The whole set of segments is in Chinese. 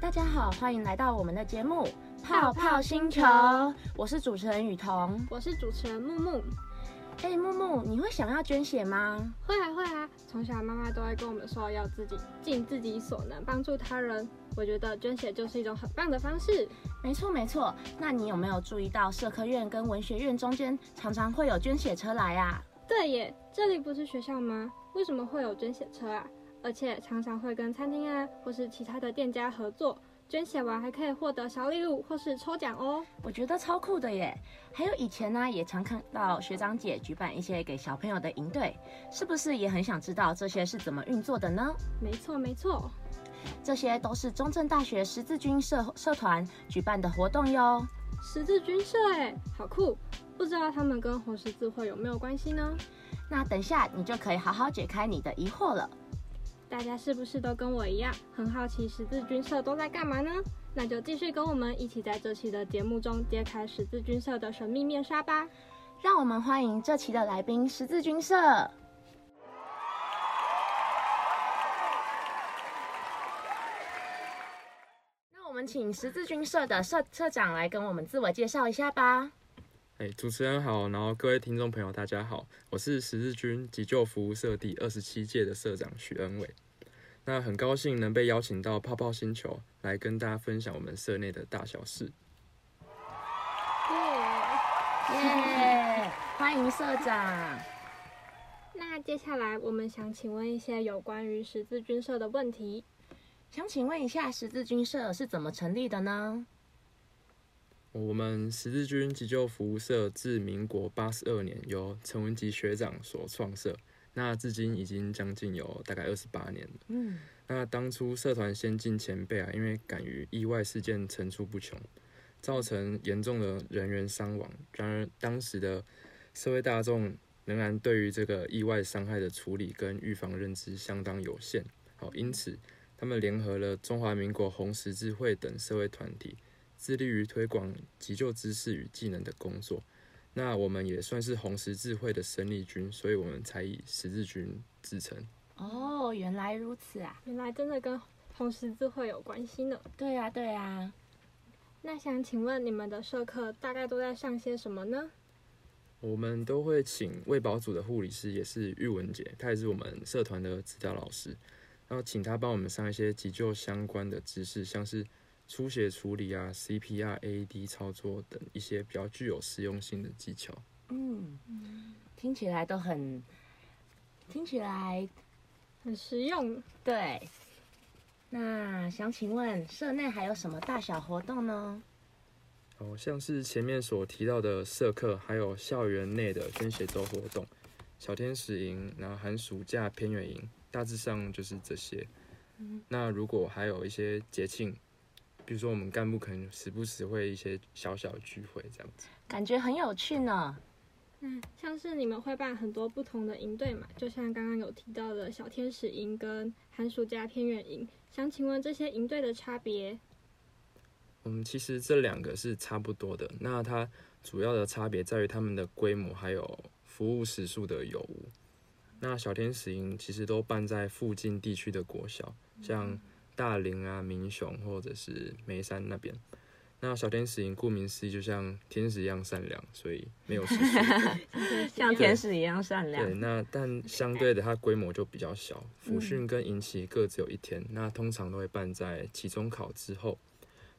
大家好，欢迎来到我们的节目《泡泡星球》，我是主持人雨桐，我是主持人木木。哎，木木，你会想要捐血吗？会啊，会啊。从小妈妈都会跟我们说，要自己尽自己所能帮助他人。我觉得捐血就是一种很棒的方式。没错，没错。那你有没有注意到社科院跟文学院中间常常会有捐血车来啊？对耶，这里不是学校吗？为什么会有捐血车啊？而且常常会跟餐厅啊，或是其他的店家合作。捐血完还可以获得小礼物或是抽奖哦，我觉得超酷的耶！还有以前呢，也常看到学长姐举办一些给小朋友的营队，是不是也很想知道这些是怎么运作的呢？没错没错，这些都是中正大学十字军社社团举办的活动哟。十字军社哎，好酷！不知道他们跟红十字会有没有关系呢？那等下你就可以好好解开你的疑惑了。大家是不是都跟我一样很好奇十字军社都在干嘛呢？那就继续跟我们一起在这期的节目中揭开十字军社的神秘面纱吧。让我们欢迎这期的来宾——十字军社。那我们请十字军社的社社长来跟我们自我介绍一下吧。哎，主持人好，然后各位听众朋友大家好，我是十字军急救服务社第二十七届的社长许恩伟。那很高兴能被邀请到泡泡星球来跟大家分享我们社内的大小事。耶耶，欢迎社长。那接下来我们想请问一些有关于十字军社的问题。想请问一下，十字军社是怎么成立的呢？我们十字军急救服务社自民国八十二年由陈文吉学长所创设。那至今已经将近有大概二十八年了。嗯，那当初社团先进前辈啊，因为敢于意外事件层出不穷，造成严重的人员伤亡。然而当时的社会大众仍然对于这个意外伤害的处理跟预防认知相当有限。好，因此他们联合了中华民国红十字会等社会团体，致力于推广急救知识与技能的工作。那我们也算是红十字会的生力军，所以我们才以十字军自称。哦，原来如此啊！原来真的跟红十字会有关系呢。对呀，对呀。那想请问你们的社课大概都在上些什么呢？我们都会请卫保组的护理师，也是玉文姐，她也是我们社团的指导老师，然后请她帮我们上一些急救相关的知识，像是。出血处理啊，CPR、AED 操作等一些比较具有实用性的技巧。嗯，听起来都很，听起来很实用。对。那想请问，社内还有什么大小活动呢？哦，像是前面所提到的社课，还有校园内的捐血周活动、小天使营，然后寒暑假偏远营，大致上就是这些。嗯。那如果还有一些节庆。比如说，我们干部可能时不时会一些小小的聚会这样子，感觉很有趣呢。嗯，像是你们会办很多不同的营队嘛，就像刚刚有提到的小天使营跟寒暑假偏远营，想请问这些营队的差别？嗯，其实这两个是差不多的，那它主要的差别在于他们的规模还有服务时数的有无。那小天使营其实都办在附近地区的国小，像。大林啊，民雄或者是眉山那边，那小天使营顾名思义，就像天使一样善良，所以没有 像天使一样善良。对，那但相对的，它规模就比较小，辅训跟营期各只有一天，那通常都会办在期中考之后。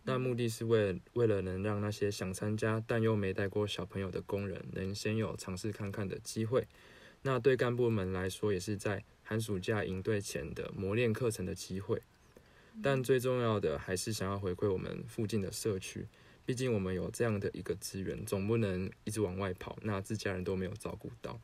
那目的是为了为了能让那些想参加但又没带过小朋友的工人，能先有尝试看看的机会。那对干部们来说，也是在寒暑假营队前的磨练课程的机会。但最重要的还是想要回馈我们附近的社区，毕竟我们有这样的一个资源，总不能一直往外跑，那自家人都没有照顾到。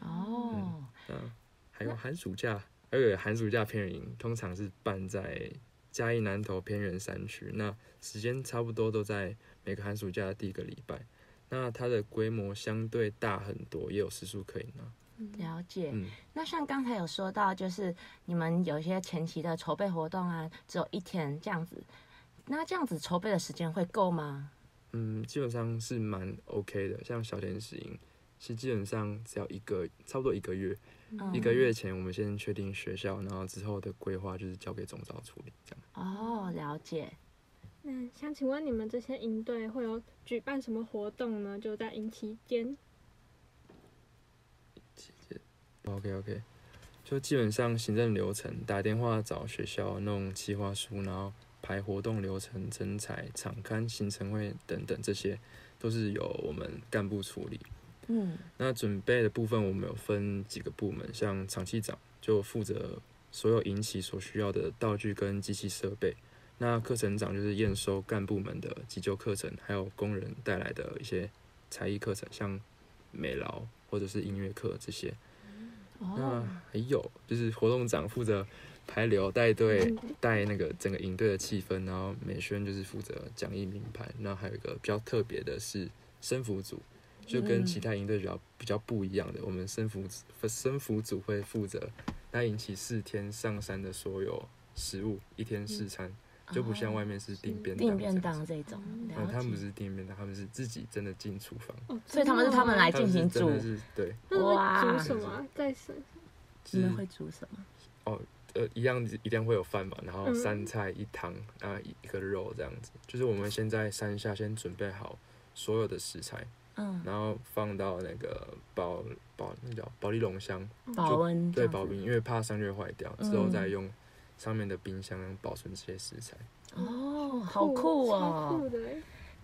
哦，嗯，还有寒暑假，还有寒暑假偏远营，通常是办在嘉义南投偏远山区，那时间差不多都在每个寒暑假的第一个礼拜，那它的规模相对大很多，也有时数可以拿。了解，那像刚才有说到，就是你们有一些前期的筹备活动啊，只有一天这样子，那这样子筹备的时间会够吗？嗯，基本上是蛮 OK 的。像小天使营，是基本上只要一个差不多一个月，嗯、一个月前我们先确定学校，然后之后的规划就是交给总招处理这样。哦，了解。那想请问你们这些营队会有举办什么活动呢？就在营期间。期间，OK OK，就基本上行政流程，打电话找学校弄企划书，然后排活动流程、征才、场刊、行程会等等，这些都是由我们干部处理。嗯，那准备的部分我们有分几个部门，像场期长就负责所有引起所需要的道具跟机器设备。那课程长就是验收干部们的急救课程，还有工人带来的一些才艺课程，像美劳或者是音乐课这些。哦、那还有就是活动长负责排流带队，带那个整个营队的气氛，然后美宣就是负责讲义名牌。然后还有一个比较特别的是生服组，就跟其他营队比较比较不一样的，我们生服生服组会负责带引起四天上山的所有食物，一天四餐。就不像外面是订便当订便当这种，嗯，他们不是订便当，他们是自己真的进厨房，哦，所以他们是他们来进行煮，对，哇，煮什么？在什？你们会煮什么？哦，呃，一样一定会有饭嘛，然后三菜一汤啊，一个肉这样子，就是我们先在山下先准备好所有的食材，嗯，然后放到那个保保那叫保丽龙箱，保温，对，保温，因为怕山岳坏掉，之后再用。上面的冰箱保存这些食材哦，好酷哦！酷的。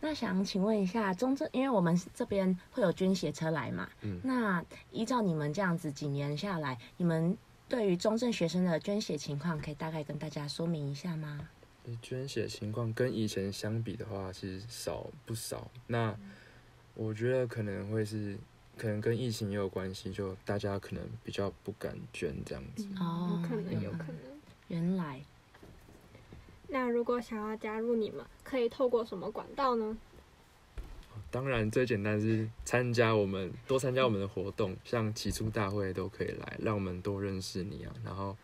那想请问一下中正，因为我们这边会有捐血车来嘛？嗯。那依照你们这样子几年下来，你们对于中正学生的捐血情况，可以大概跟大家说明一下吗？捐血情况跟以前相比的话，其实少不少。那我觉得可能会是，可能跟疫情也有关系，就大家可能比较不敢捐这样子。哦，可能有可能。原来，那如果想要加入你们，可以透过什么管道呢？当然，最简单是参加我们，多参加我们的活动，像起初大会都可以来，让我们多认识你啊。然后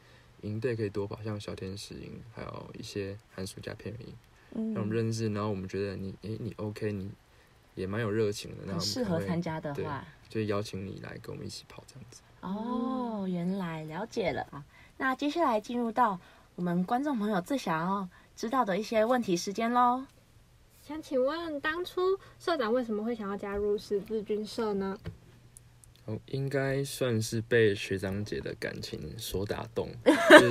营队可以多跑，像小天使营，还有一些寒暑假片营，嗯，让我们认识。然后我们觉得你，诶，你 OK，你也蛮有热情的，然后适合参加的话，就邀请你来跟我们一起跑这样子。哦，原来了解了啊。那接下来进入到我们观众朋友最想要知道的一些问题时间喽。想请问，当初社长为什么会想要加入十字军社呢？哦，应该算是被学长姐的感情所打动。就是、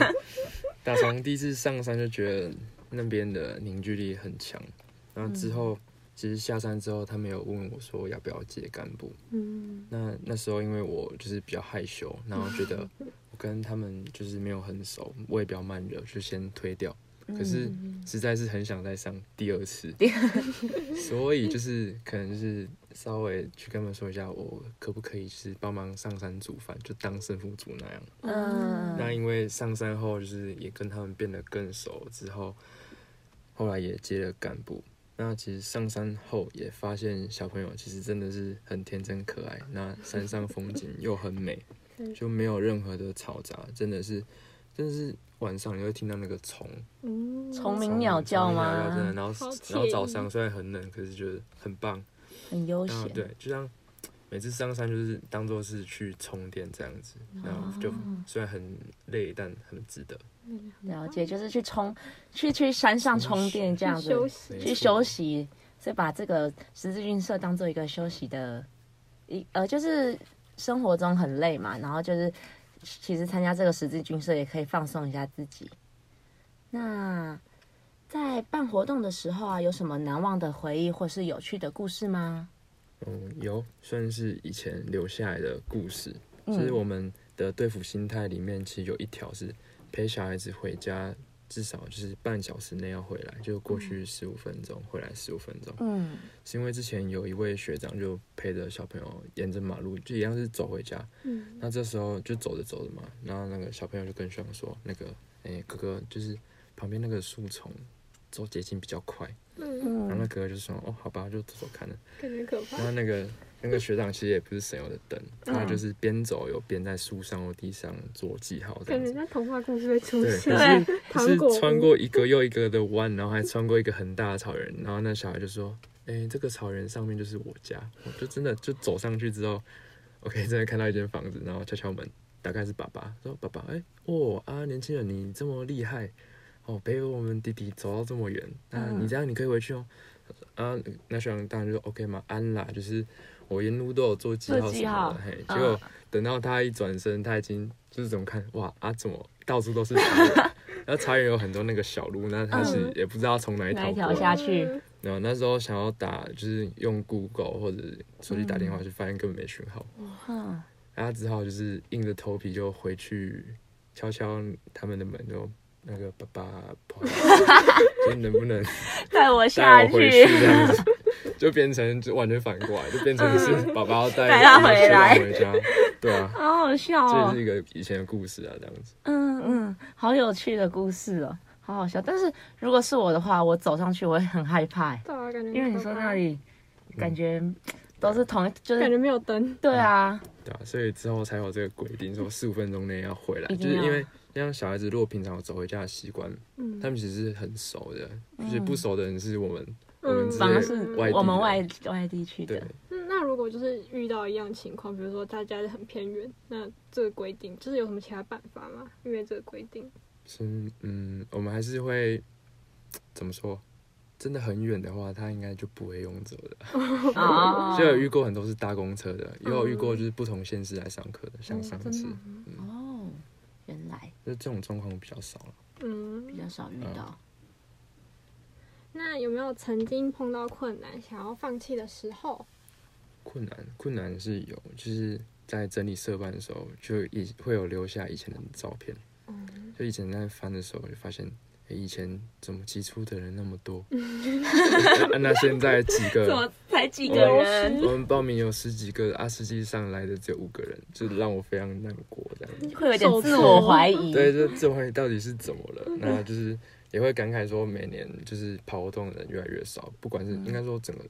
打从第一次上山就觉得那边的凝聚力很强，然后之后、嗯、其实下山之后，他们有问我说要不要接干部。嗯，那那时候因为我就是比较害羞，然后觉得我。跟他们就是没有很熟，我也比较慢热，就先推掉。可是实在是很想再上第二次，所以就是可能就是稍微去跟他们说一下，我可不可以是帮忙上山煮饭，就当生父组那样。嗯。那因为上山后就是也跟他们变得更熟之后，后来也接了干部。那其实上山后也发现小朋友其实真的是很天真可爱，那山上风景又很美。就没有任何的嘈杂，真的是，真的是晚上你会听到那个虫，嗯，虫鸣鸟叫吗？真的，然后然后早上虽然很冷，可是觉得很棒，很悠闲。对，就像每次上山就是当做是去充电这样子，然后就虽然很累，但很值得。了解，就是去充，去去山上充电这样子，休息，去休息，所以把这个十字军社当做一个休息的，一呃就是。生活中很累嘛，然后就是其实参加这个十字军社也可以放松一下自己。那在办活动的时候啊，有什么难忘的回忆或是有趣的故事吗？嗯，有，算是以前留下来的故事。其实我们的对付心态里面，其实有一条是陪小孩子回家。至少就是半小时内要回来，就过去十五分钟，回来十五分钟。嗯，是因为之前有一位学长就陪着小朋友沿着马路，就一样是走回家。嗯，那这时候就走着走着嘛，然后那个小朋友就跟学长说：“那个，哎、欸，哥哥，就是旁边那个树丛走捷径比较快。”嗯，然后那哥哥就说：“哦，好吧，就走走看了。”感觉可怕。然后那个。那个学长其实也不是省油的灯，他就是边走有边在树上或地上做记号，感觉像童话故事会出现。对，可是 是穿过一个又一个的弯，然后还穿过一个很大的草原，然后那小孩就说：“哎、欸，这个草原上面就是我家。”我就真的就走上去之后，OK，真的看到一间房子，然后敲敲门，大概是爸爸说：“爸爸，哎、欸，哦啊，年轻人你这么厉害，哦，陪我们弟弟走到这么远，那你这样你可以回去哦。嗯”啊，那学长当然就说 OK 嘛，安啦，就是我沿路都有做记号什么的，嘿，结果等到他一转身，他已经就是怎么看，哇啊，怎么到处都是茶园，然后茶园有很多那个小路，那他是也不知道从哪一条下去。然后那时候想要打，就是用 Google 或者手机打电话，就发现根本没讯号。哇！然后只好就是硬着头皮就回去敲敲他们的门，就那个爸爸，不好意思，就能不能带我下去？这样子 就变成就完全反过来，就变成是爸爸要带他回来回家。对啊，好好笑哦！这是一个以前的故事啊，这样子。嗯嗯，好有趣的故事哦。好好笑，但是如果是我的话，我走上去我会很害怕，因为你说那里感觉都是同，就是感觉没有灯。对啊，对啊，所以之后才有这个规定，说四五分钟内要回来，就是因为像小孩子如果平常有走回家的习惯，他们其实是很熟的，就是不熟的人是我们，我们反而是我们外外地去的。那如果就是遇到一样情况，比如说大家很偏远，那这个规定就是有什么其他办法吗？因为这个规定。是嗯，我们还是会怎么说？真的很远的话，他应该就不会用走的。所以有遇过很多是搭公车的，也有遇过就是不同县市来上课的，像上次。哦，原来。就这种状况比较少了。嗯，比较少遇到。那有没有曾经碰到困难，想要放弃的时候？困难，困难是有，就是在整理社办的时候，就以会有留下以前的照片。嗯就以前在翻的时候，就发现，哎，以前怎么挤出的人那么多？那现在几个？才几个人？我们报名有十几个啊，实际上来的只有五个人，就让我非常难过，这样子会有点自我怀疑。对，就自我怀疑到底是怎么了？那就是也会感慨说，每年就是跑活动的人越来越少，不管是应该说整个，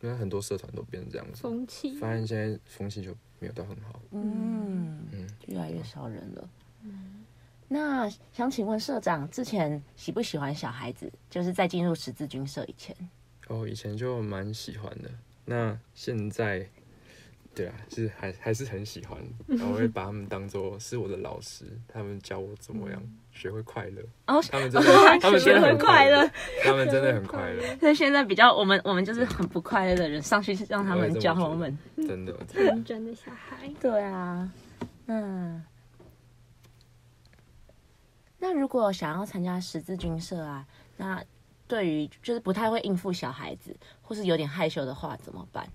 因为很多社团都变成这样子，风气，发现现在风气就没有到很好。嗯嗯，越来越少人了。那想请问社长，之前喜不喜欢小孩子？就是在进入十字军社以前。哦，以前就蛮喜欢的。那现在，对啊，是还还是很喜欢。我会把他们当做是我的老师，他们教我怎么样学会快乐。哦，他们 真的，他们真的很快乐。他们真的很 快乐。所以现在比较我们，我们就是很不快乐的人，上去让他们教我们。真的，真真的小孩。对啊，嗯。那如果想要参加十字军社啊，那对于就是不太会应付小孩子，或是有点害羞的话怎么办？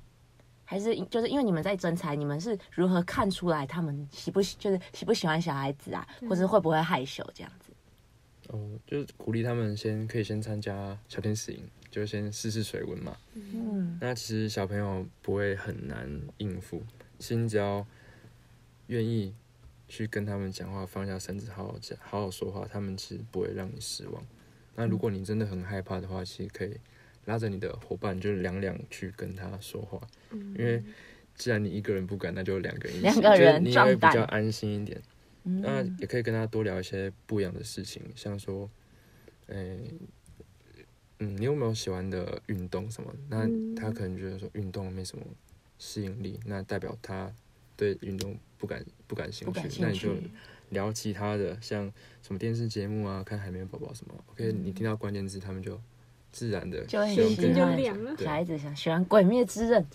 还是就是因为你们在征才，你们是如何看出来他们喜不喜就是喜不喜欢小孩子啊，或是会不会害羞这样子？哦，就是鼓励他们先可以先参加小天使营，就先试试水温嘛。嗯，那其实小朋友不会很难应付，其实只要愿意。去跟他们讲话，放下身子，好好讲，好好说话，他们其实不会让你失望。那如果你真的很害怕的话，其实可以拉着你的伙伴，就是两两去跟他说话。嗯、因为既然你一个人不敢，那就两个人一起，两个人你会比较安心一点。嗯、那也可以跟他多聊一些不一样的事情，像说，诶、欸，嗯，你有没有喜欢的运动什么？那他可能觉得说运动没什么吸引力，那代表他对运动。不感不感兴趣，那你就聊其他的，像什么电视节目啊，看海绵宝宝什么。OK，你听到关键字，他们就自然的就很喜欢。小孩子想喜欢《鬼灭之刃》，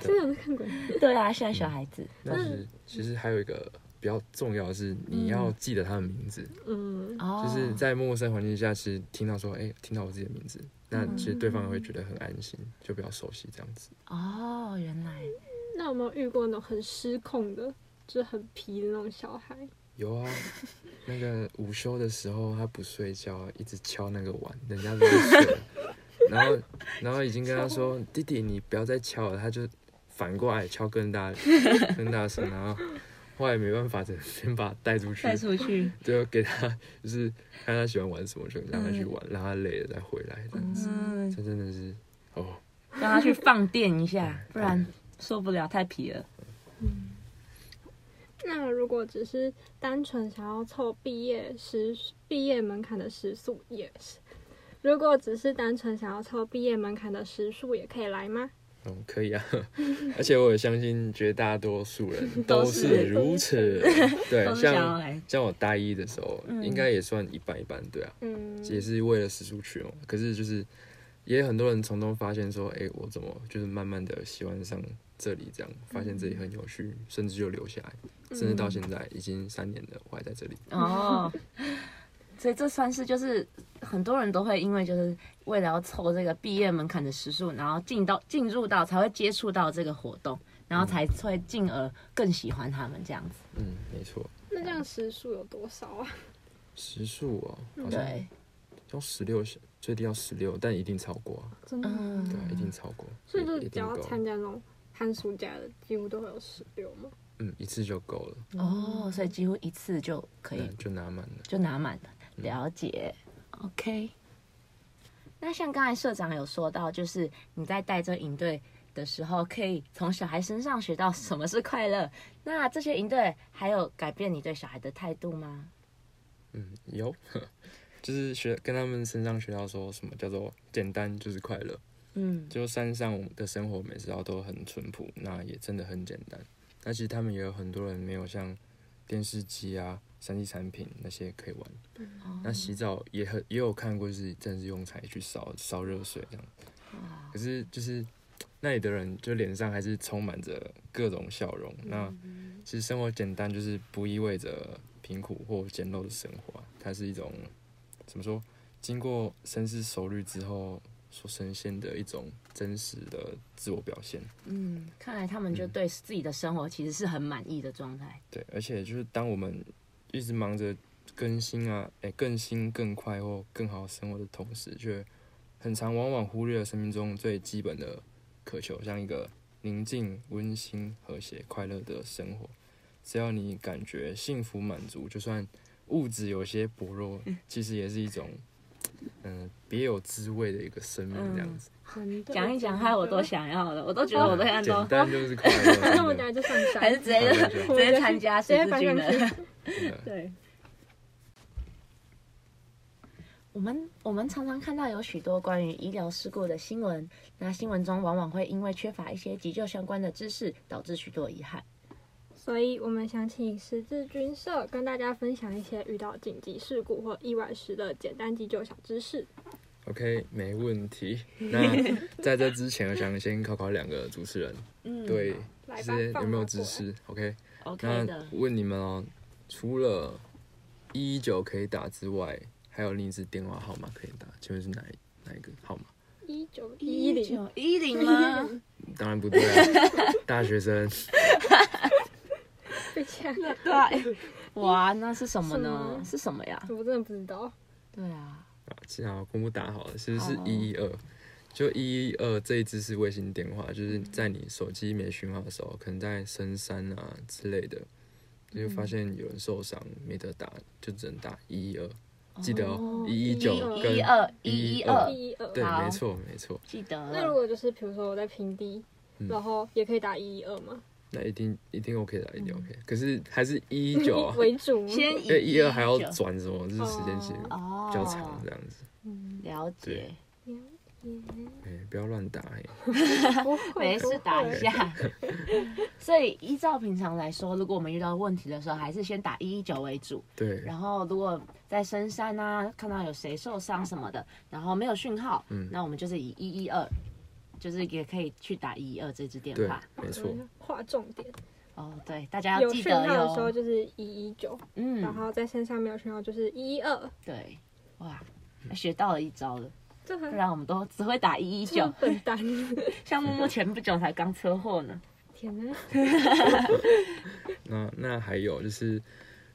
真的看 鬼，对啊，现在小孩子。但是其实还有一个比较重要的是，你要记得他的名字。嗯，就是在陌生环境下，其实听到说，哎，听到我自己的名字，那其实对方也会觉得很安心，就比较熟悉这样子。哦，原来。那有没有遇过那种很失控的？就是很皮的那种小孩，有啊，那个午休的时候他不睡觉，一直敲那个碗，人家都睡。了，然后然后已经跟他说，弟弟你不要再敲了，他就反过来敲更大更大声，然后后来没办法，只能先把他带出去，带出去，就给他就是看他喜欢玩什么就让他去玩，让他累了再回来这样子，这真的是哦，让他去放电一下，不然受不了太皮了。那如果只是单纯想要凑毕业时毕业门槛的时数也是，如果只是单纯想要凑毕业门槛的时数也可以来吗？嗯，可以啊，而且我也相信绝大多数人 都是如此。对，像像我大一的时候，嗯、应该也算一半一半，对啊，嗯，也是为了时数去哦。可是就是也很多人从中发现说，哎、欸，我怎么就是慢慢的喜欢上这里，这样发现这里很有趣，嗯、甚至就留下来，甚至到现在已经三年了，我还在这里。哦。所以这算是就是很多人都会因为就是为了要凑这个毕业门槛的时数，然后进到进入到才会接触到这个活动，然后才会进而更喜欢他们这样子。嗯，没错。那这样时数有多少啊？时数啊，好像要十六，最低要十六，但一定超过啊。真的？对啊，一定超过。所以就只要参加那种寒暑假的，几乎都会有十六吗？嗯，一次就够了。哦，所以几乎一次就可以，就拿满了，就拿满了。了解，OK。那像刚才社长有说到，就是你在带这营队的时候，可以从小孩身上学到什么是快乐。那这些营队还有改变你对小孩的态度吗？嗯，有，就是学跟他们身上学到说什么叫做简单就是快乐。嗯，就山上的生活每次都很淳朴，那也真的很简单。但其实他们也有很多人没有像电视机啊。三 D 产品那些可以玩，嗯、那洗澡也很也有看过，是真的是用柴去烧烧热水这样。可是就是那里的人就脸上还是充满着各种笑容。嗯、那其实生活简单，就是不意味着贫苦或简陋的生活，它是一种怎么说？经过深思熟虑之后所呈现的一种真实的自我表现。嗯，看来他们就对自己的生活其实是很满意的状态。对，而且就是当我们。一直忙着更新啊，哎、欸，更新更快或更好生活的同时，却很常往往忽略了生命中最基本的渴求，像一个宁静、温馨、和谐、快乐的生活。只要你感觉幸福满足，就算物质有些薄弱，其实也是一种嗯别有滋味的一个生命这样子。讲、嗯、一讲，害我都想要了，我都觉得我都想简单 就是快乐。那我等下就上山，还是直接直接参加十字军的。对，我们我们常常看到有许多关于医疗事故的新闻，那新闻中往往会因为缺乏一些急救相关的知识，导致许多遗憾。所以，我们想请十字军社跟大家分享一些遇到紧急事故或意外时的简单急救小知识。OK，没问题。那在这之前，我想先考考两个主持人，嗯，对，这些有没有知识？OK，OK，那问你们哦。除了一一九可以打之外，还有另一支电话号码可以打，请问是哪一哪一个号码？一九一零一零吗？当然不对啊，大学生。被抢了，对，哇，那是什么呢？是什么呀？我真的不知道。对啊。啊，幸好公布答案好了，其实是一一二，就一一二这一支是卫星电话，就是在你手机没讯号的时候，可能在深山啊之类的。就发现有人受伤没得打，就只能打一一二，记得哦，一一九跟一二一一二，对，没错没错，记得。那如果就是比如说我在平地，然后也可以打一一二吗？那一定一定 OK 的，一定 OK。可是还是一一九 为主，先一一二还要转什么？就是时间其实比较长这样子。嗯，了解。哎，不要乱打 哎！没事，打一下。所以依照平常来说，如果我们遇到问题的时候，还是先打一一九为主。对。然后如果在深山啊，看到有谁受伤什么的，然后没有讯号，嗯，那我们就是以一一二，就是也可以去打一一二这支电话。没错。划重点。哦，对，大家要记得有讯号的时候就是一一九，嗯，然后在身上没有讯号就是一一二。对，哇，学到了一招了。不然我们都只会打一一九，笨蛋。像木木前不久才刚车祸呢。天哪！那那还有就是，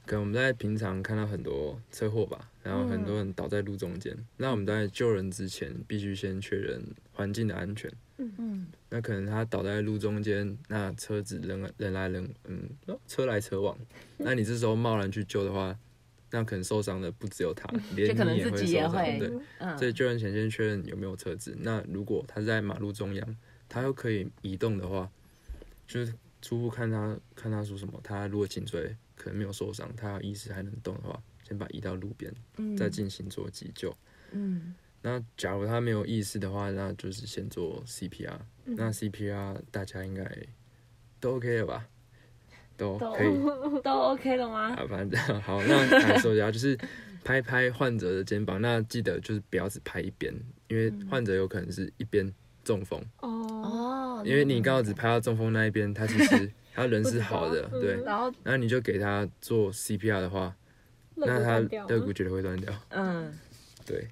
可能我们在平常看到很多车祸吧，然后很多人倒在路中间。嗯、那我们在救人之前，必须先确认环境的安全。嗯嗯。那可能他倒在路中间，那车子人人来人嗯，车来车往。那你这时候贸然去救的话。那可能受伤的不只有他，连 你也会受伤。对，嗯、所以救人前先确认有没有车子。那如果他在马路中央，他又可以移动的话，就是初步看他看他说什么。他如果颈椎可能没有受伤，他意识还能动的话，先把移到路边，嗯、再进行做急救。嗯，那假如他没有意识的话，那就是先做 CPR。嗯、那 CPR 大家应该都 OK 了吧？都可以，都，OK 了吗？啊，反正好，那来说一下，就是拍拍患者的肩膀，那记得就是不要只拍一边，因为患者有可能是一边中风。哦。因为你刚好只拍到中风那一边，他其实他人是好的，对。然后，然后你就给他做 CPR 的话，那他肋骨绝对会断掉。嗯，对。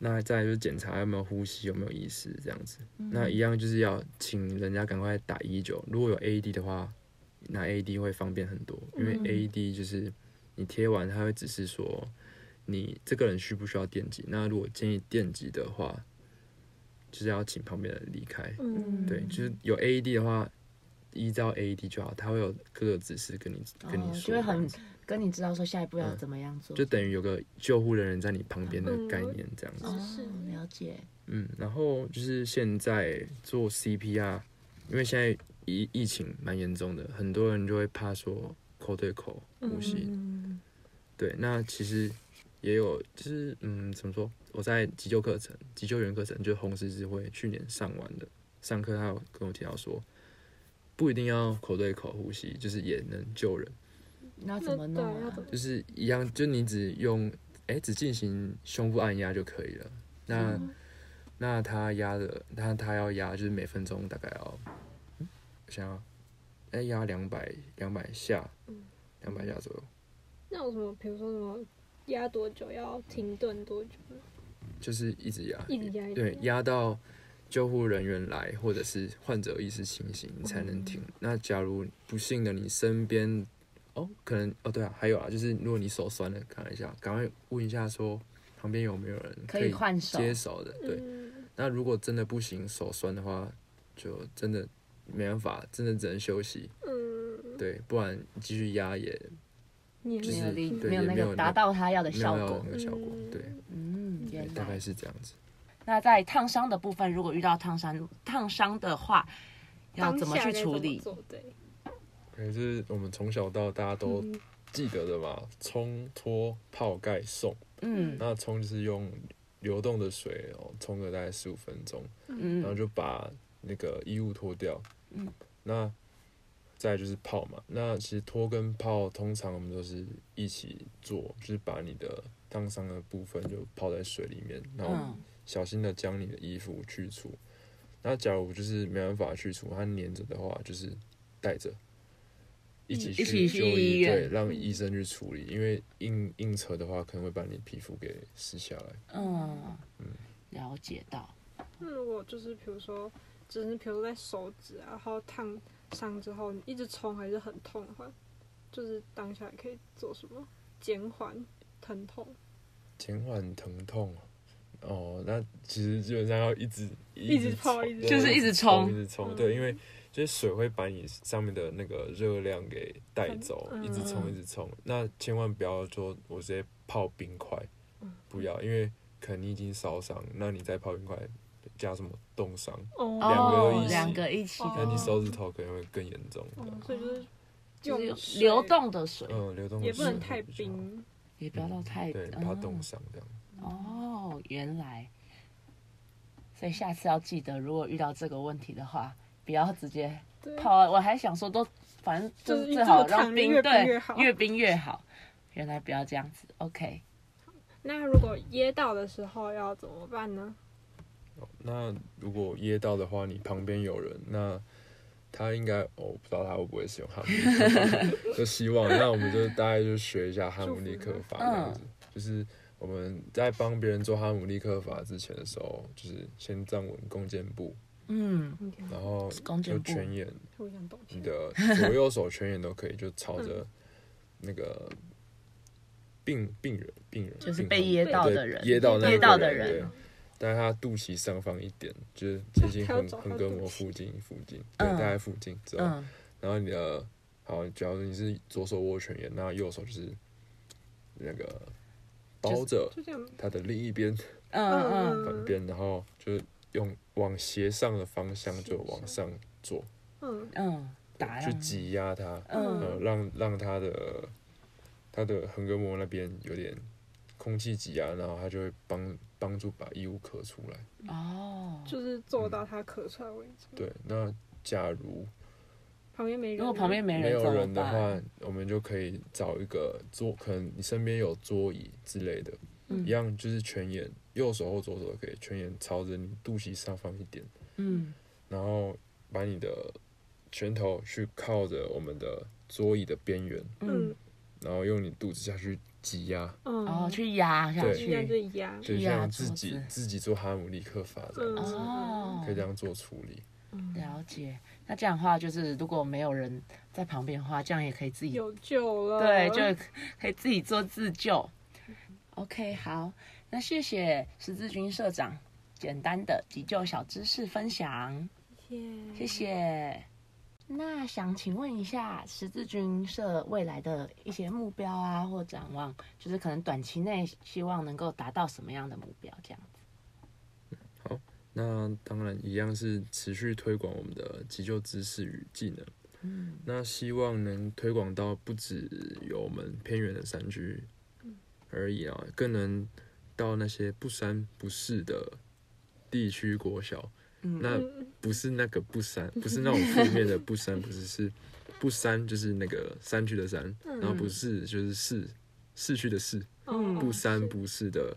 那再来就是检查有没有呼吸，有没有意识，这样子。那一样就是要请人家赶快打一一九。如果有 AED 的话，拿 AED 会方便很多，因为 AED 就是你贴完，他会只是说你这个人需不需要电击。那如果建议电击的话，就是要请旁边的人离开。嗯，对，就是有 AED 的话，依照 AED 就好，他会有各个指示跟你跟你说，就会很。跟你知道说下一步要怎么样做，嗯、就等于有个救护人员在你旁边的概念这样子。哦，了解。嗯，然后就是现在做 CPR，因为现在疫疫情蛮严重的，很多人就会怕说口对口呼吸。嗯、对，那其实也有，就是嗯，怎么说？我在急救课程、急救员课程，就红十字会去年上完的，上课他有跟我提到说，不一定要口对口呼吸，就是也能救人。那怎么弄啊？就是一样，就你只用哎、欸，只进行胸部按压就可以了。那、嗯、那他压的，他他要压，就是每分钟大概要，嗯、想要哎压两百两百下，两百下左右。那有什么？比如说什么压多久要停顿多久？就是一直压，一直压，对，压到救护人员来，或者是患者意识清醒，你才能停。嗯、那假如不幸的你身边。哦，可能哦，对啊，还有啊，就是如果你手酸了，看一下，赶快问一下，说旁边有没有人可以换手接手的。对，嗯、那如果真的不行，手酸的话，就真的没办法，真的只能休息。嗯，对，不然继续压也，就是没有那个达到他要的效果。那个效果，对，嗯，大概是这样子。那在烫伤的部分，如果遇到烫伤烫伤的话，要怎么去处理？可是我们从小到大都记得的嘛，冲、脱、泡、盖、送。嗯，那冲就是用流动的水哦，冲个大概十五分钟。嗯，然后就把那个衣物脱掉。嗯，那再就是泡嘛。那其实脱跟泡通常我们都是一起做，就是把你的烫伤的部分就泡在水里面，然后小心的将你的衣服去除。那假如就是没办法去除，它粘着的话，就是带着。一起去就医，对，让医生去处理，因为硬硬扯的话，可能会把你皮肤给撕下来。嗯嗯，了解到。那如果就是比如说，只是比如说在手指啊，然后烫伤之后，你一直冲还是很痛的话，就是当下可以做什么减缓疼痛？减缓疼痛哦，那其实基本上要一直一直泡，一直就是一直冲，一直冲，对，因为。就是水会把你上面的那个热量给带走，一直冲一直冲。那千万不要说我直接泡冰块，不要，因为可能你已经烧伤，那你再泡冰块加什么冻伤，两个一起，两个一起，那你手指头可能会更严重。所以就是就是流动的水，嗯，流动的水也不能太冰，也不要到太对，怕冻伤这样。哦，原来，所以下次要记得，如果遇到这个问题的话。不要直接泡，我还想说都，反正就是最好让冰，对，越冰越好。原来不要这样子，OK。那如果噎到的时候要怎么办呢？那如果噎到的话，你旁边有人，那他应该，我不知道他会不会使用哈姆立克法，就希望，那我们就大概就学一下哈姆立克法这样子，就是我们在帮别人做哈姆立克法之前的时候，就是先站稳弓箭步。嗯，然后就全眼，你的左右手全眼都可以，就朝着那个病病人病人，就是被噎到的人，噎到噎到的人，对，在他肚脐上方一点，就是接近横横膈膜附近附近，对，大概附近，知道。然后你的好，假如你是左手握拳眼，那右手就是那个包着它的另一边，嗯嗯，反边，然后就是。用往斜上的方向就往上做，嗯嗯，打去挤压它，嗯，让让它的它的横膈膜那边有点空气挤压，然后它就会帮帮助把异物咳出来。哦，就是做到它咳出来为止。对，那假如旁边没人，如果旁边没人，没有人的话，我们就可以找一个桌，可能你身边有桌椅之类的，嗯、一样就是全眼，右手或左手都可以，全眼朝着你肚脐上方一点，嗯，然后把你的拳头去靠着我们的桌椅的边缘，嗯，然后用你肚子下去挤压，哦，去压下去，对，压，就像自己自己做哈姆立克法这样子，哦，可以这样做处理。了解，那这样的话就是如果没有人在旁边的话，这样也可以自己有救了。对，就可以自己做自救。OK，好，那谢谢十字军社长简单的急救小知识分享，谢谢。谢谢。那想请问一下十字军社未来的一些目标啊，或展望，就是可能短期内希望能够达到什么样的目标？这样子。那当然一样是持续推广我们的急救知识与技能。嗯，那希望能推广到不只有我们偏远的山区而已啊，更能到那些不山不市的地区国小。嗯，那不是那个不山，不是那种负面 的不山，不是是不山，就是那个山区的山，然后不是就是市市区的市，不山不市的。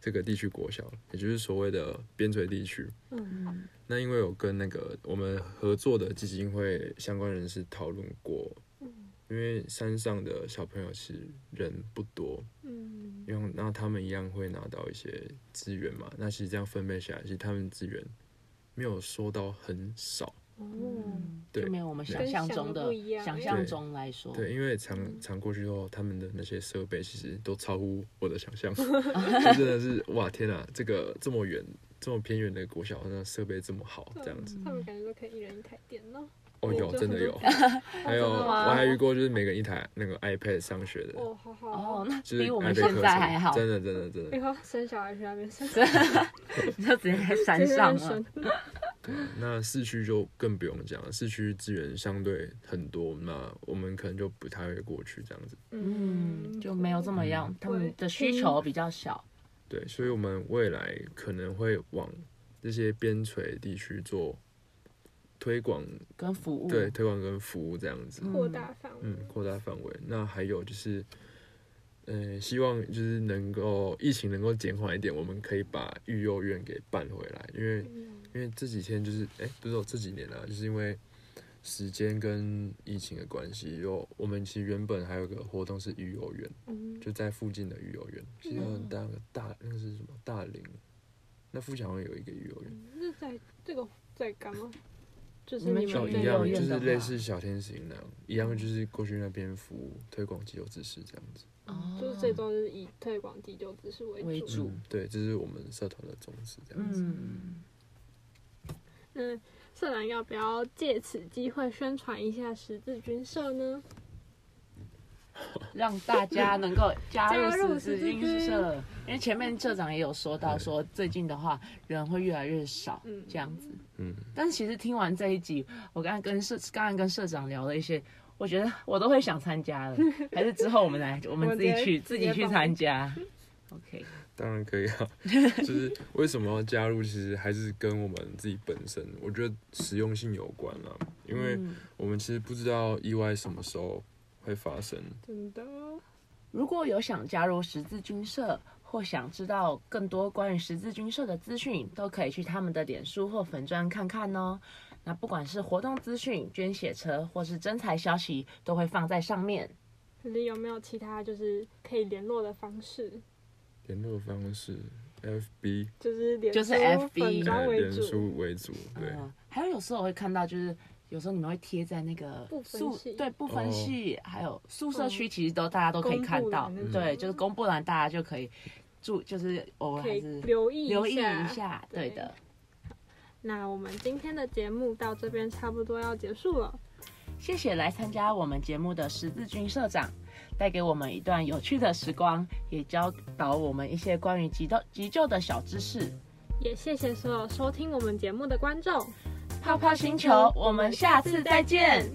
这个地区国小，也就是所谓的边陲地区。嗯，那因为有跟那个我们合作的基金会相关人士讨论过，因为山上的小朋友其实人不多，嗯，因为那他们一样会拿到一些资源嘛，那其实这样分配下来，其实他们资源没有说到很少。哦，对，就没有我们想象中的想象中来说，对，因为常常过去后，他们的那些设备其实都超乎我的想象，就真的是哇天啊，这个这么远、这么偏远的国小，那设备这么好，这样子，他们感觉都可以一人一台电脑。哦，有真的有，还有我还遇过，就是每个人一台那个 iPad 上学的。哦，好好。哦，那比我们现在还好，真的真的真的。以后生小孩去那边生，你 就直接在山上了。对，那市区就更不用讲了，市区资源相对很多，那我们可能就不太会过去这样子。嗯，就没有这么样，嗯、他们的需求比较小。对，所以我们未来可能会往这些边陲地区做推广跟服务，对，推广跟服务这样子，扩大范围，嗯，扩大范围。那还有就是，嗯，希望就是能够疫情能够减缓一点，我们可以把育幼院给办回来，因为。因为这几天就是哎，不是我这几年啊，就是因为时间跟疫情的关系，有我们其实原本还有个活动是育幼园，嗯、就在附近的育幼园，其实很大个大那个是什么大林，那附近好像有一个育幼园。是在这个在干嘛？就是你们一样，就是类似小天使那样，一样就是过去那边服务推广急救知识这样子。哦，就是最终是以推广急救知识为主。为主嗯、对，这是我们社团的宗旨这样子。嗯那社长要不要借此机会宣传一下十字军社呢？让大家能够 加入十字军社，因为前面社长也有说到，说最近的话人会越来越少，这样子。嗯。但是其实听完这一集，我刚刚跟社刚刚跟社长聊了一些，我觉得我都会想参加了，还是之后我们来我们自己去自己去参加。OK。当然可以啊，就是为什么要加入？其实还是跟我们自己本身，我觉得实用性有关啊。因为我们其实不知道意外什么时候会发生。真的。如果有想加入十字军社，或想知道更多关于十字军社的资讯，都可以去他们的脸书或粉砖看看哦。那不管是活动资讯、捐血车，或是征才消息，都会放在上面。可是有没有其他就是可以联络的方式？联络方式，FB 就是就是 FB 脸书为主，对。还有有时候我会看到，就是有时候你们会贴在那个宿对不分系，还有宿舍区，其实都大家都可以看到，对，就是公布栏大家就可以注，就是偶尔还是留意留意一下，对的。那我们今天的节目到这边差不多要结束了，谢谢来参加我们节目的十字军社长。带给我们一段有趣的时光，也教导我们一些关于急救急救的小知识。也谢谢所有收听我们节目的观众。泡泡星球，我们下次再见。